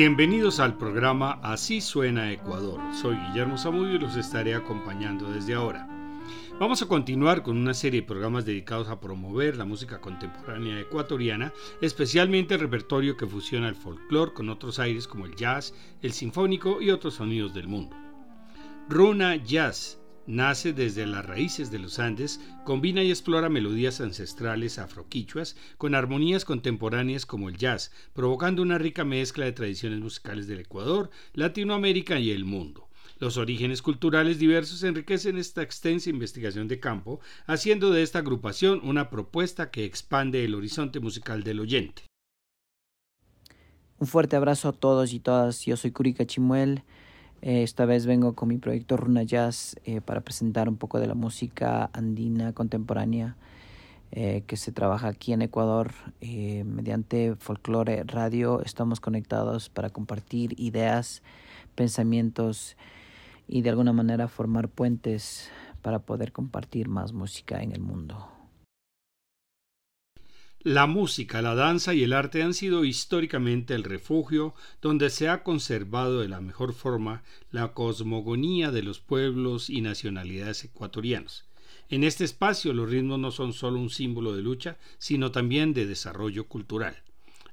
Bienvenidos al programa Así suena Ecuador. Soy Guillermo Zamudio y los estaré acompañando desde ahora. Vamos a continuar con una serie de programas dedicados a promover la música contemporánea ecuatoriana, especialmente el repertorio que fusiona el folclore con otros aires como el jazz, el sinfónico y otros sonidos del mundo. Runa Jazz Nace desde las raíces de los Andes, combina y explora melodías ancestrales afroquichuas con armonías contemporáneas como el jazz, provocando una rica mezcla de tradiciones musicales del Ecuador, Latinoamérica y el mundo. Los orígenes culturales diversos enriquecen esta extensa investigación de campo, haciendo de esta agrupación una propuesta que expande el horizonte musical del oyente. Un fuerte abrazo a todos y todas. Yo soy Curika Chimuel. Eh, esta vez vengo con mi proyecto Runa Jazz eh, para presentar un poco de la música andina contemporánea eh, que se trabaja aquí en Ecuador mediante folklore radio. Estamos conectados para compartir ideas, pensamientos y de alguna manera formar puentes para poder compartir más música en el mundo. La música, la danza y el arte han sido históricamente el refugio donde se ha conservado de la mejor forma la cosmogonía de los pueblos y nacionalidades ecuatorianos. En este espacio los ritmos no son solo un símbolo de lucha, sino también de desarrollo cultural.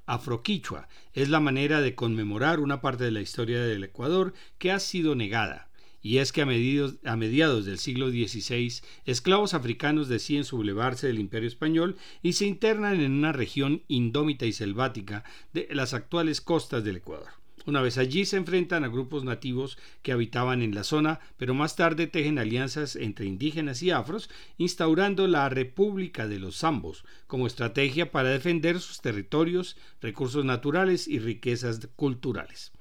Afroquichua es la manera de conmemorar una parte de la historia del Ecuador que ha sido negada, y es que a, mediados del siglo XVI, esclavos africanos deciden sublevarse del imperio español y se internan en una región indómita y selvática de las actuales costas del Ecuador. Una vez allí se enfrentan a grupos nativos que habitaban en la zona, pero más tarde tejen alianzas entre indígenas y afros, instaurando la República de los Zambos como estrategia para defender sus territorios, recursos naturales y riquezas culturales.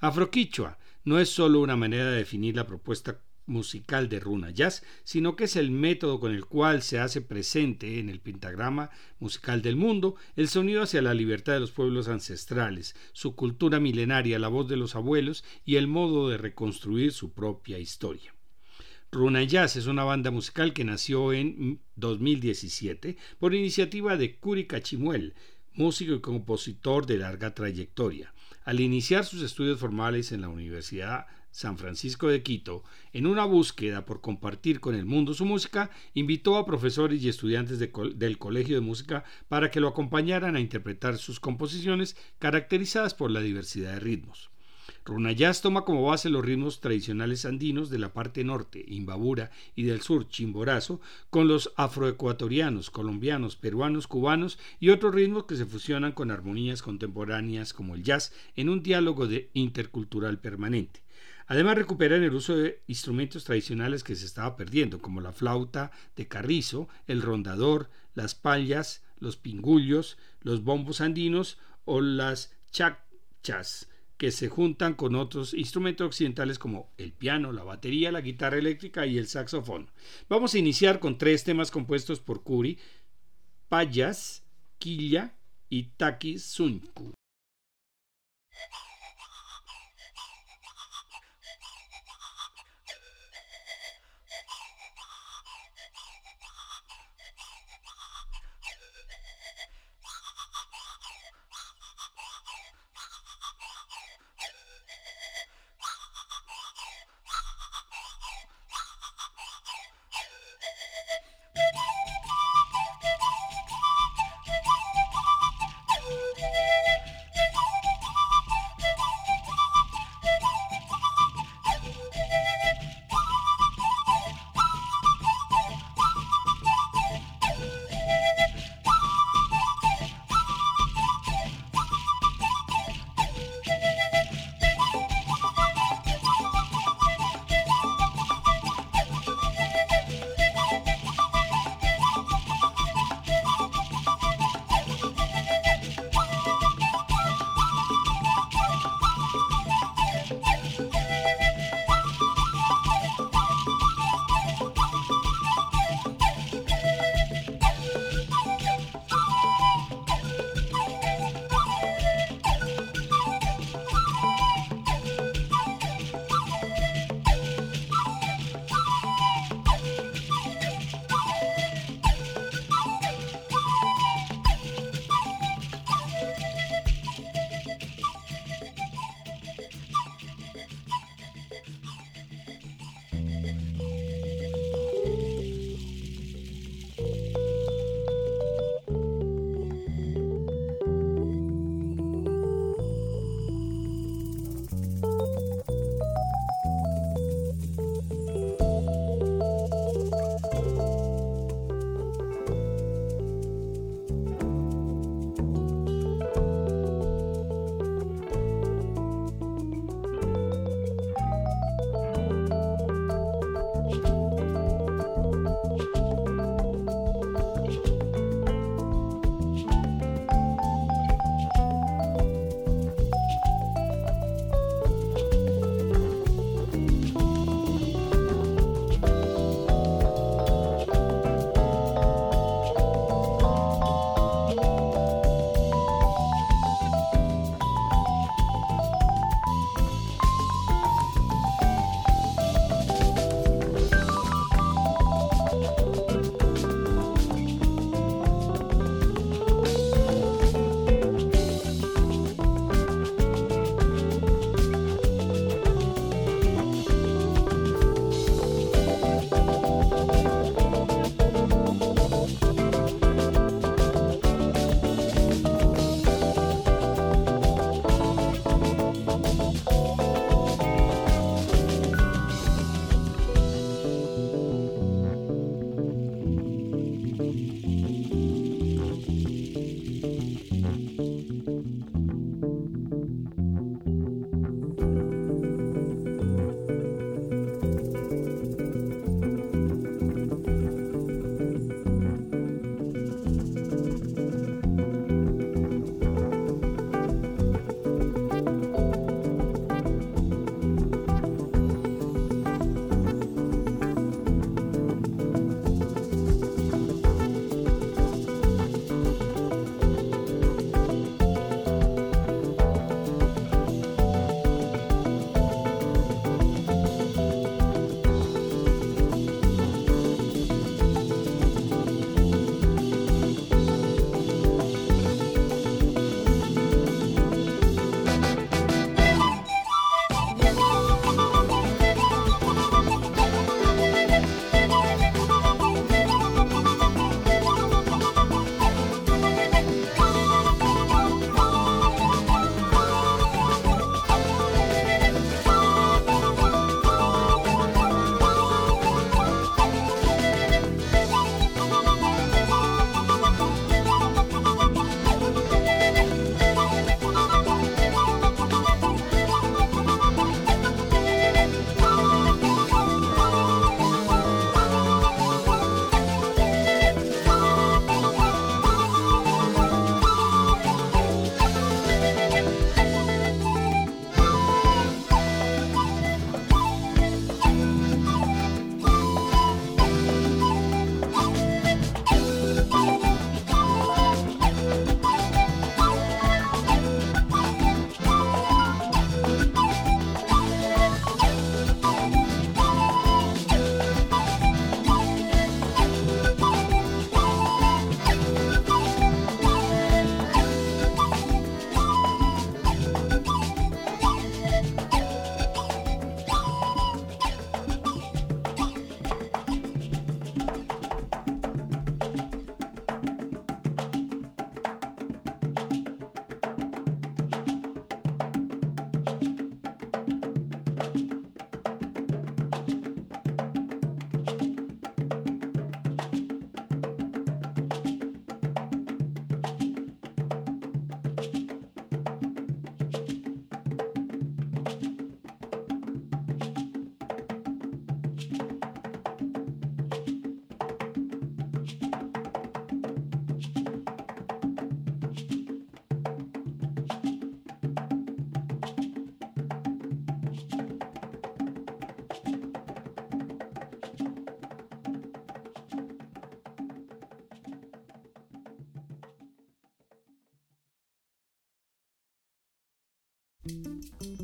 Afroquichua no es solo una manera de definir la propuesta musical de Runa Jazz, sino que es el método con el cual se hace presente en el pentagrama musical del mundo el sonido hacia la libertad de los pueblos ancestrales, su cultura milenaria, la voz de los abuelos y el modo de reconstruir su propia historia. Runa Jazz es una banda musical que nació en 2017 por iniciativa de Curi Cachimuel, músico y compositor de larga trayectoria. Al iniciar sus estudios formales en la Universidad San Francisco de Quito, en una búsqueda por compartir con el mundo su música, invitó a profesores y estudiantes del Colegio de Música para que lo acompañaran a interpretar sus composiciones caracterizadas por la diversidad de ritmos. Runayás toma como base los ritmos tradicionales andinos de la parte norte, Imbabura, y del sur, Chimborazo, con los afroecuatorianos, colombianos, peruanos, cubanos y otros ritmos que se fusionan con armonías contemporáneas como el jazz en un diálogo de intercultural permanente. Además recuperan el uso de instrumentos tradicionales que se estaba perdiendo, como la flauta de carrizo, el rondador, las pallas, los pingullos, los bombos andinos o las chachas que se juntan con otros instrumentos occidentales como el piano, la batería, la guitarra eléctrica y el saxofón. Vamos a iniciar con tres temas compuestos por Kuri, Payas, Quilla y Taki Sunku. Música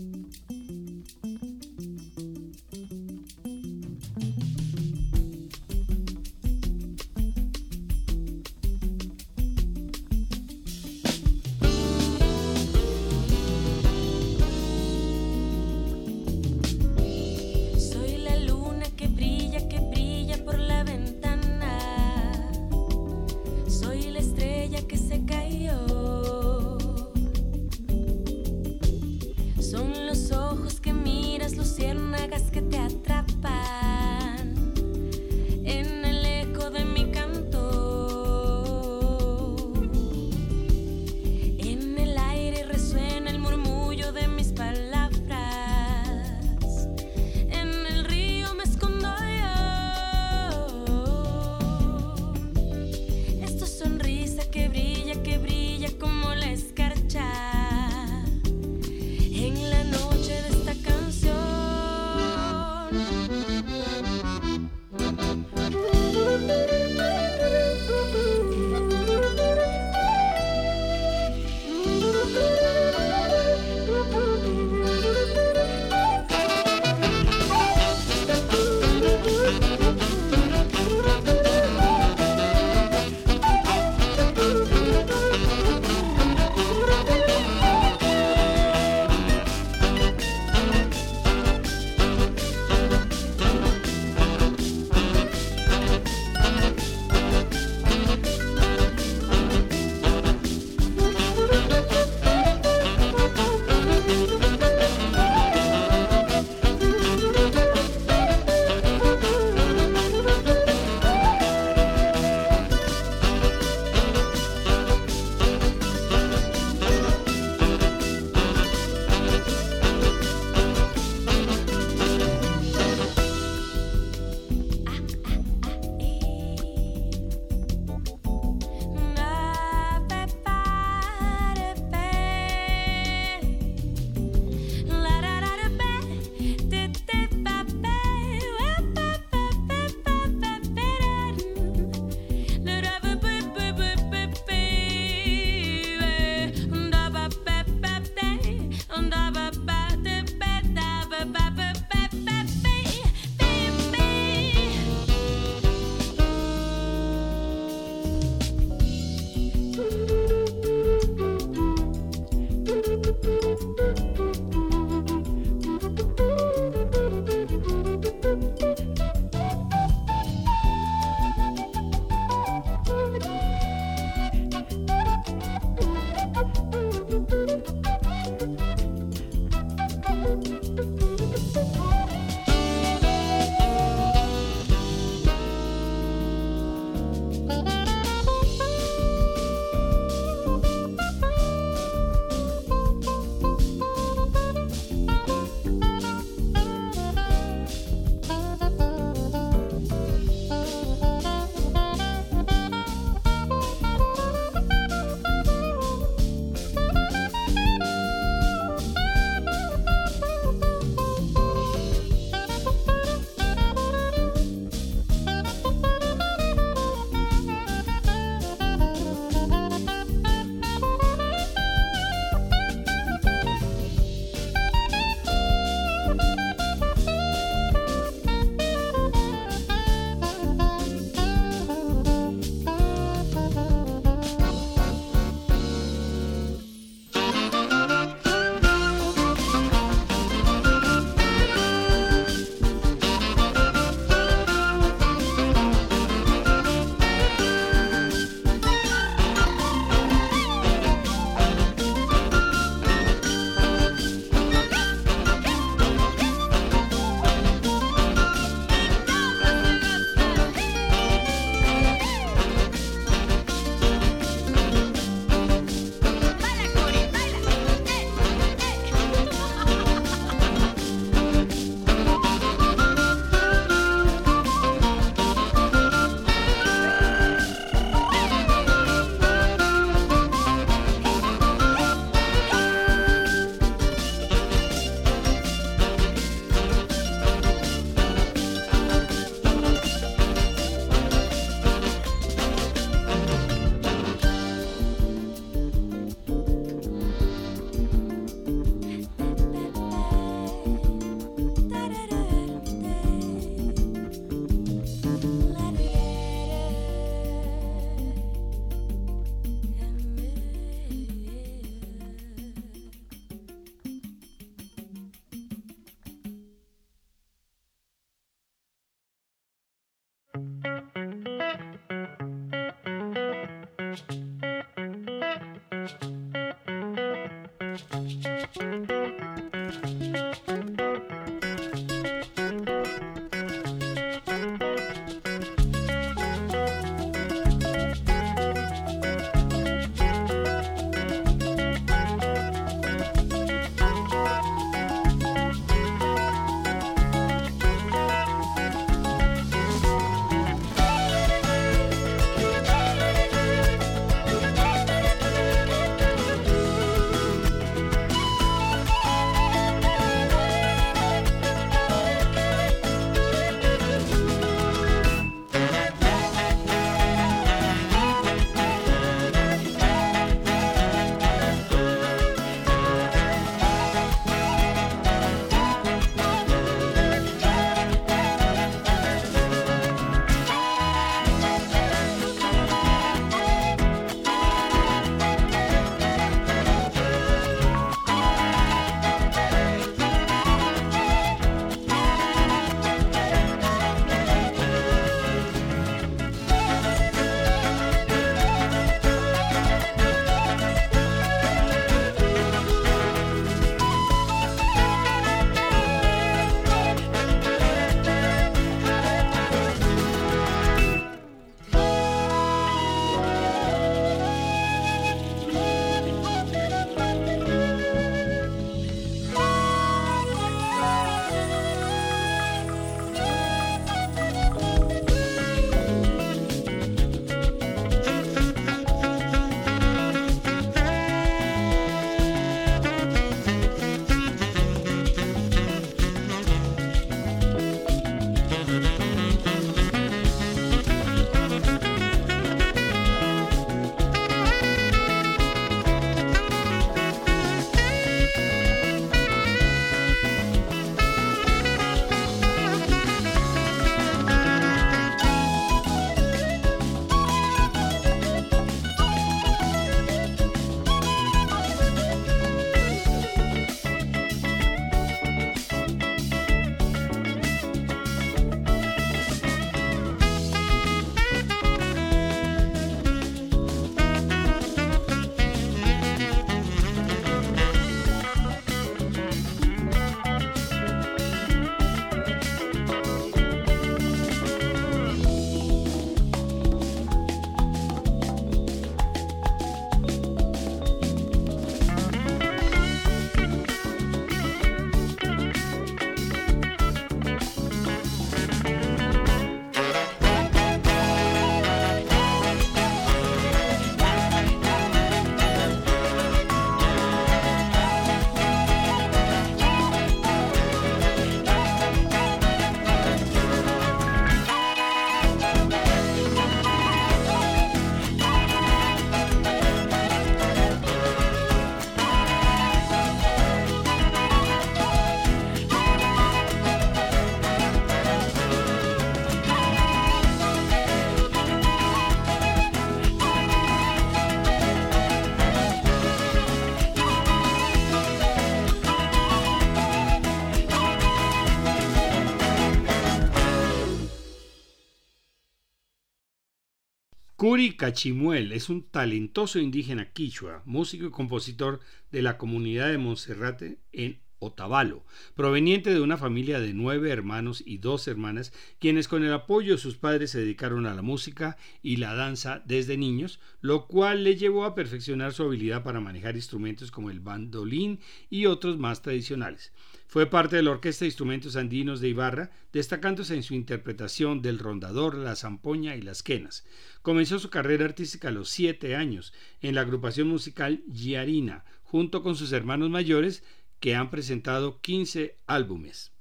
Curi Cachimuel es un talentoso indígena quichua, músico y compositor de la comunidad de Monserrate en Otavalo, proveniente de una familia de nueve hermanos y dos hermanas, quienes con el apoyo de sus padres se dedicaron a la música y la danza desde niños, lo cual le llevó a perfeccionar su habilidad para manejar instrumentos como el bandolín y otros más tradicionales. Fue parte de la Orquesta de Instrumentos Andinos de Ibarra, destacándose en su interpretación del rondador, la zampoña y las quenas. Comenzó su carrera artística a los siete años en la agrupación musical Giarina, junto con sus hermanos mayores, que han presentado 15 álbumes.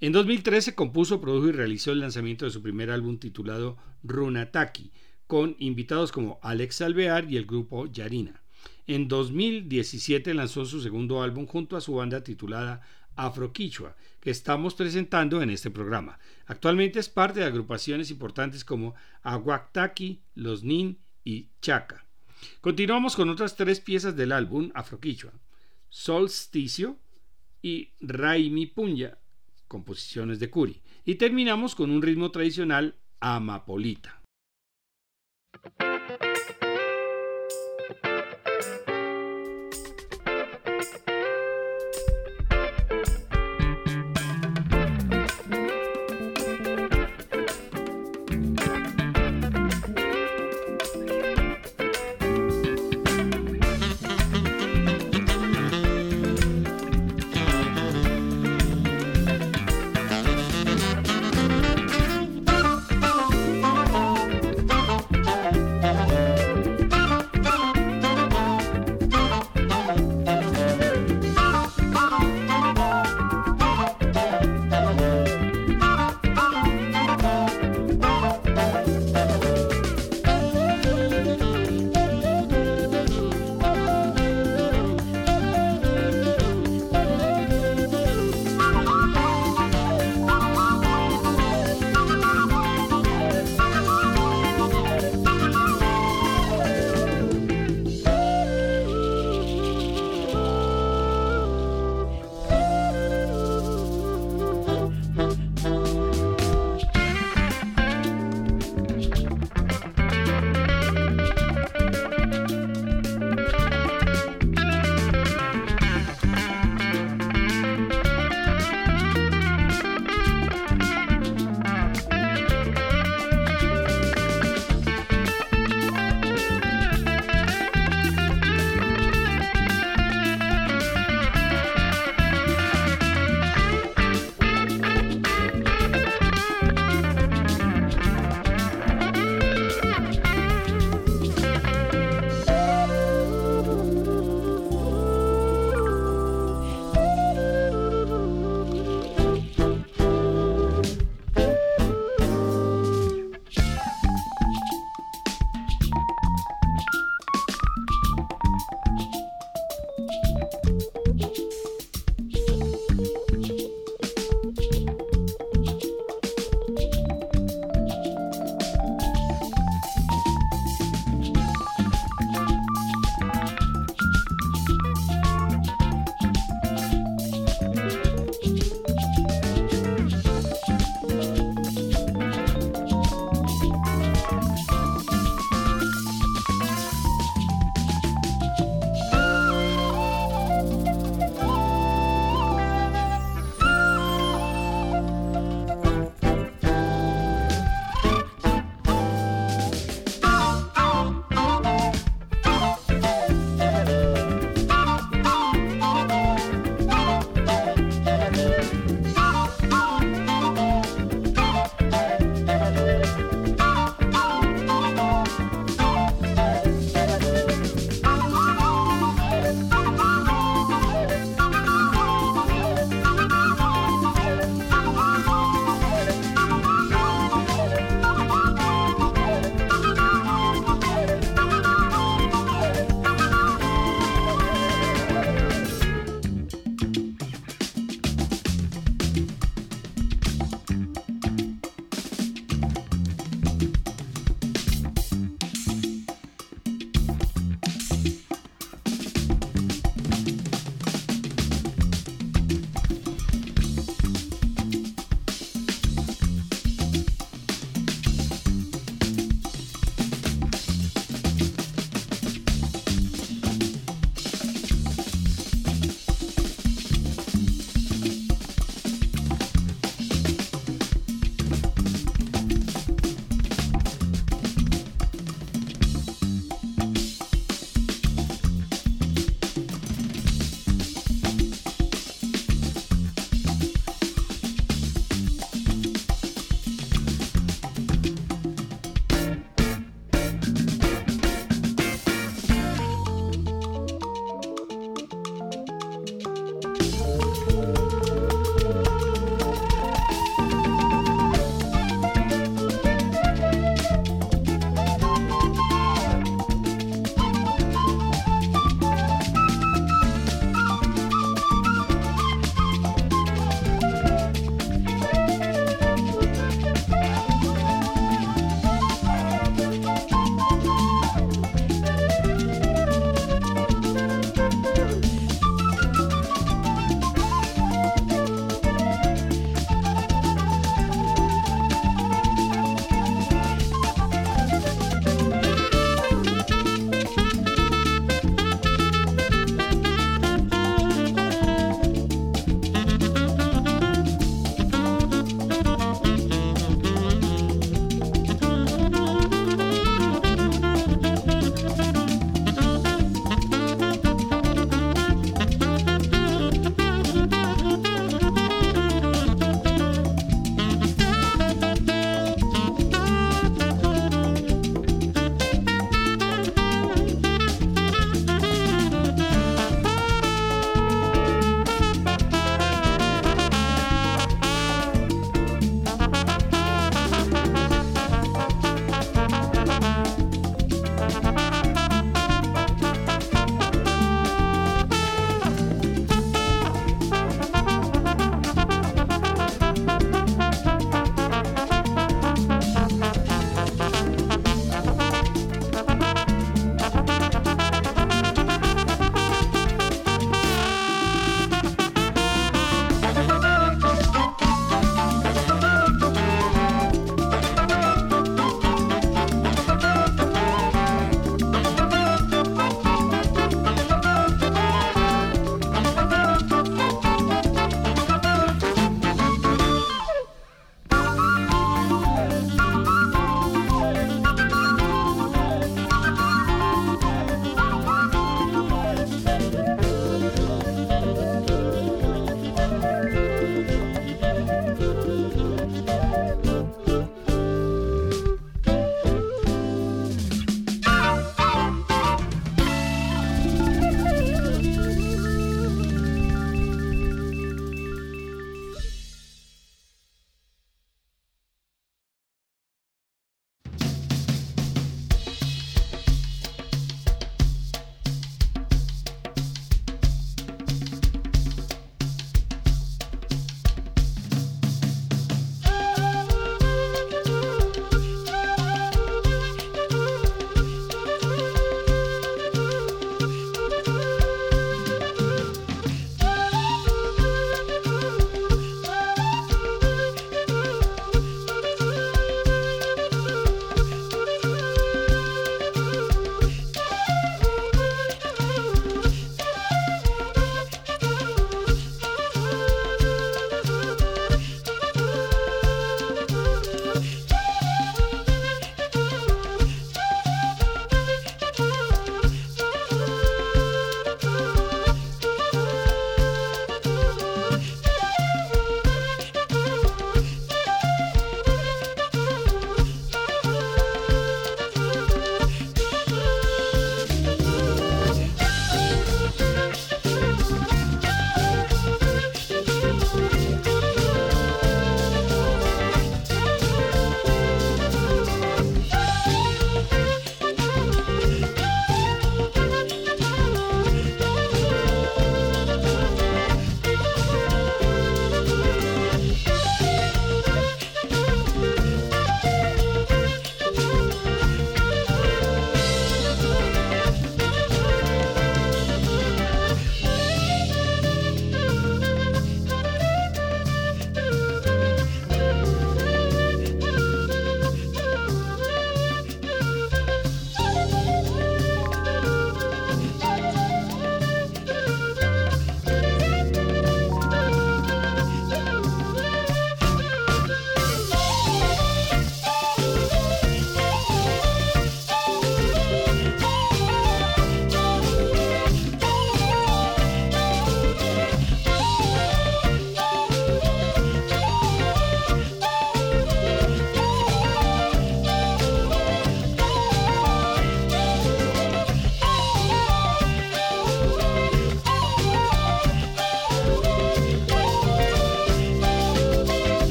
En 2013 compuso, produjo y realizó el lanzamiento de su primer álbum titulado Runataki, con invitados como Alex Alvear y el grupo Yarina. En 2017 lanzó su segundo álbum junto a su banda titulada Afroquichua, que estamos presentando en este programa. Actualmente es parte de agrupaciones importantes como Aguactaki, Los Nin y Chaca. Continuamos con otras tres piezas del álbum Afroquichua. Solsticio y Raimi Punya, composiciones de Curi. Y terminamos con un ritmo tradicional amapolita.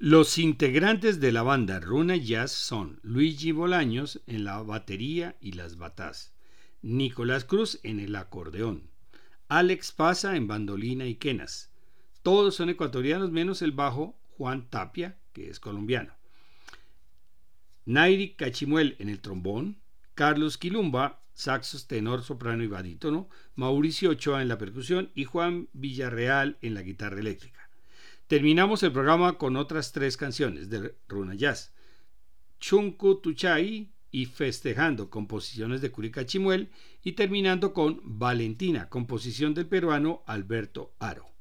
Los integrantes de la banda Runa Jazz son Luigi Bolaños en la batería y las batas, Nicolás Cruz en el acordeón, Alex Pasa en bandolina y quenas. Todos son ecuatorianos menos el bajo Juan Tapia, que es colombiano. Nairi Cachimuel en el trombón, Carlos Quilumba, saxos, tenor, soprano y barítono, Mauricio Ochoa en la percusión y Juan Villarreal en la guitarra eléctrica. Terminamos el programa con otras tres canciones de Runa Jazz. Chunku Tuchai y Festejando, composiciones de Curica Chimuel, y terminando con Valentina, composición del peruano Alberto Aro.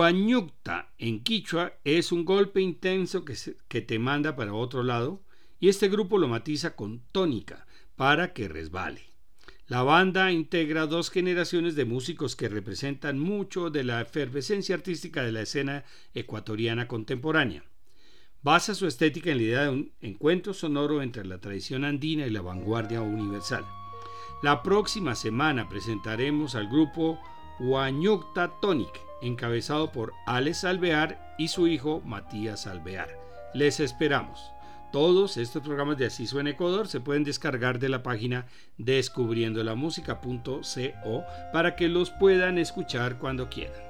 Huañucta en quichua es un golpe intenso que te manda para otro lado y este grupo lo matiza con tónica para que resbale. La banda integra dos generaciones de músicos que representan mucho de la efervescencia artística de la escena ecuatoriana contemporánea. Basa su estética en la idea de un encuentro sonoro entre la tradición andina y la vanguardia universal. La próxima semana presentaremos al grupo Huañucta Tonic, encabezado por Alex Alvear y su hijo Matías Alvear. Les esperamos. Todos estos programas de Así en Ecuador se pueden descargar de la página descubriendolamusica.co para que los puedan escuchar cuando quieran.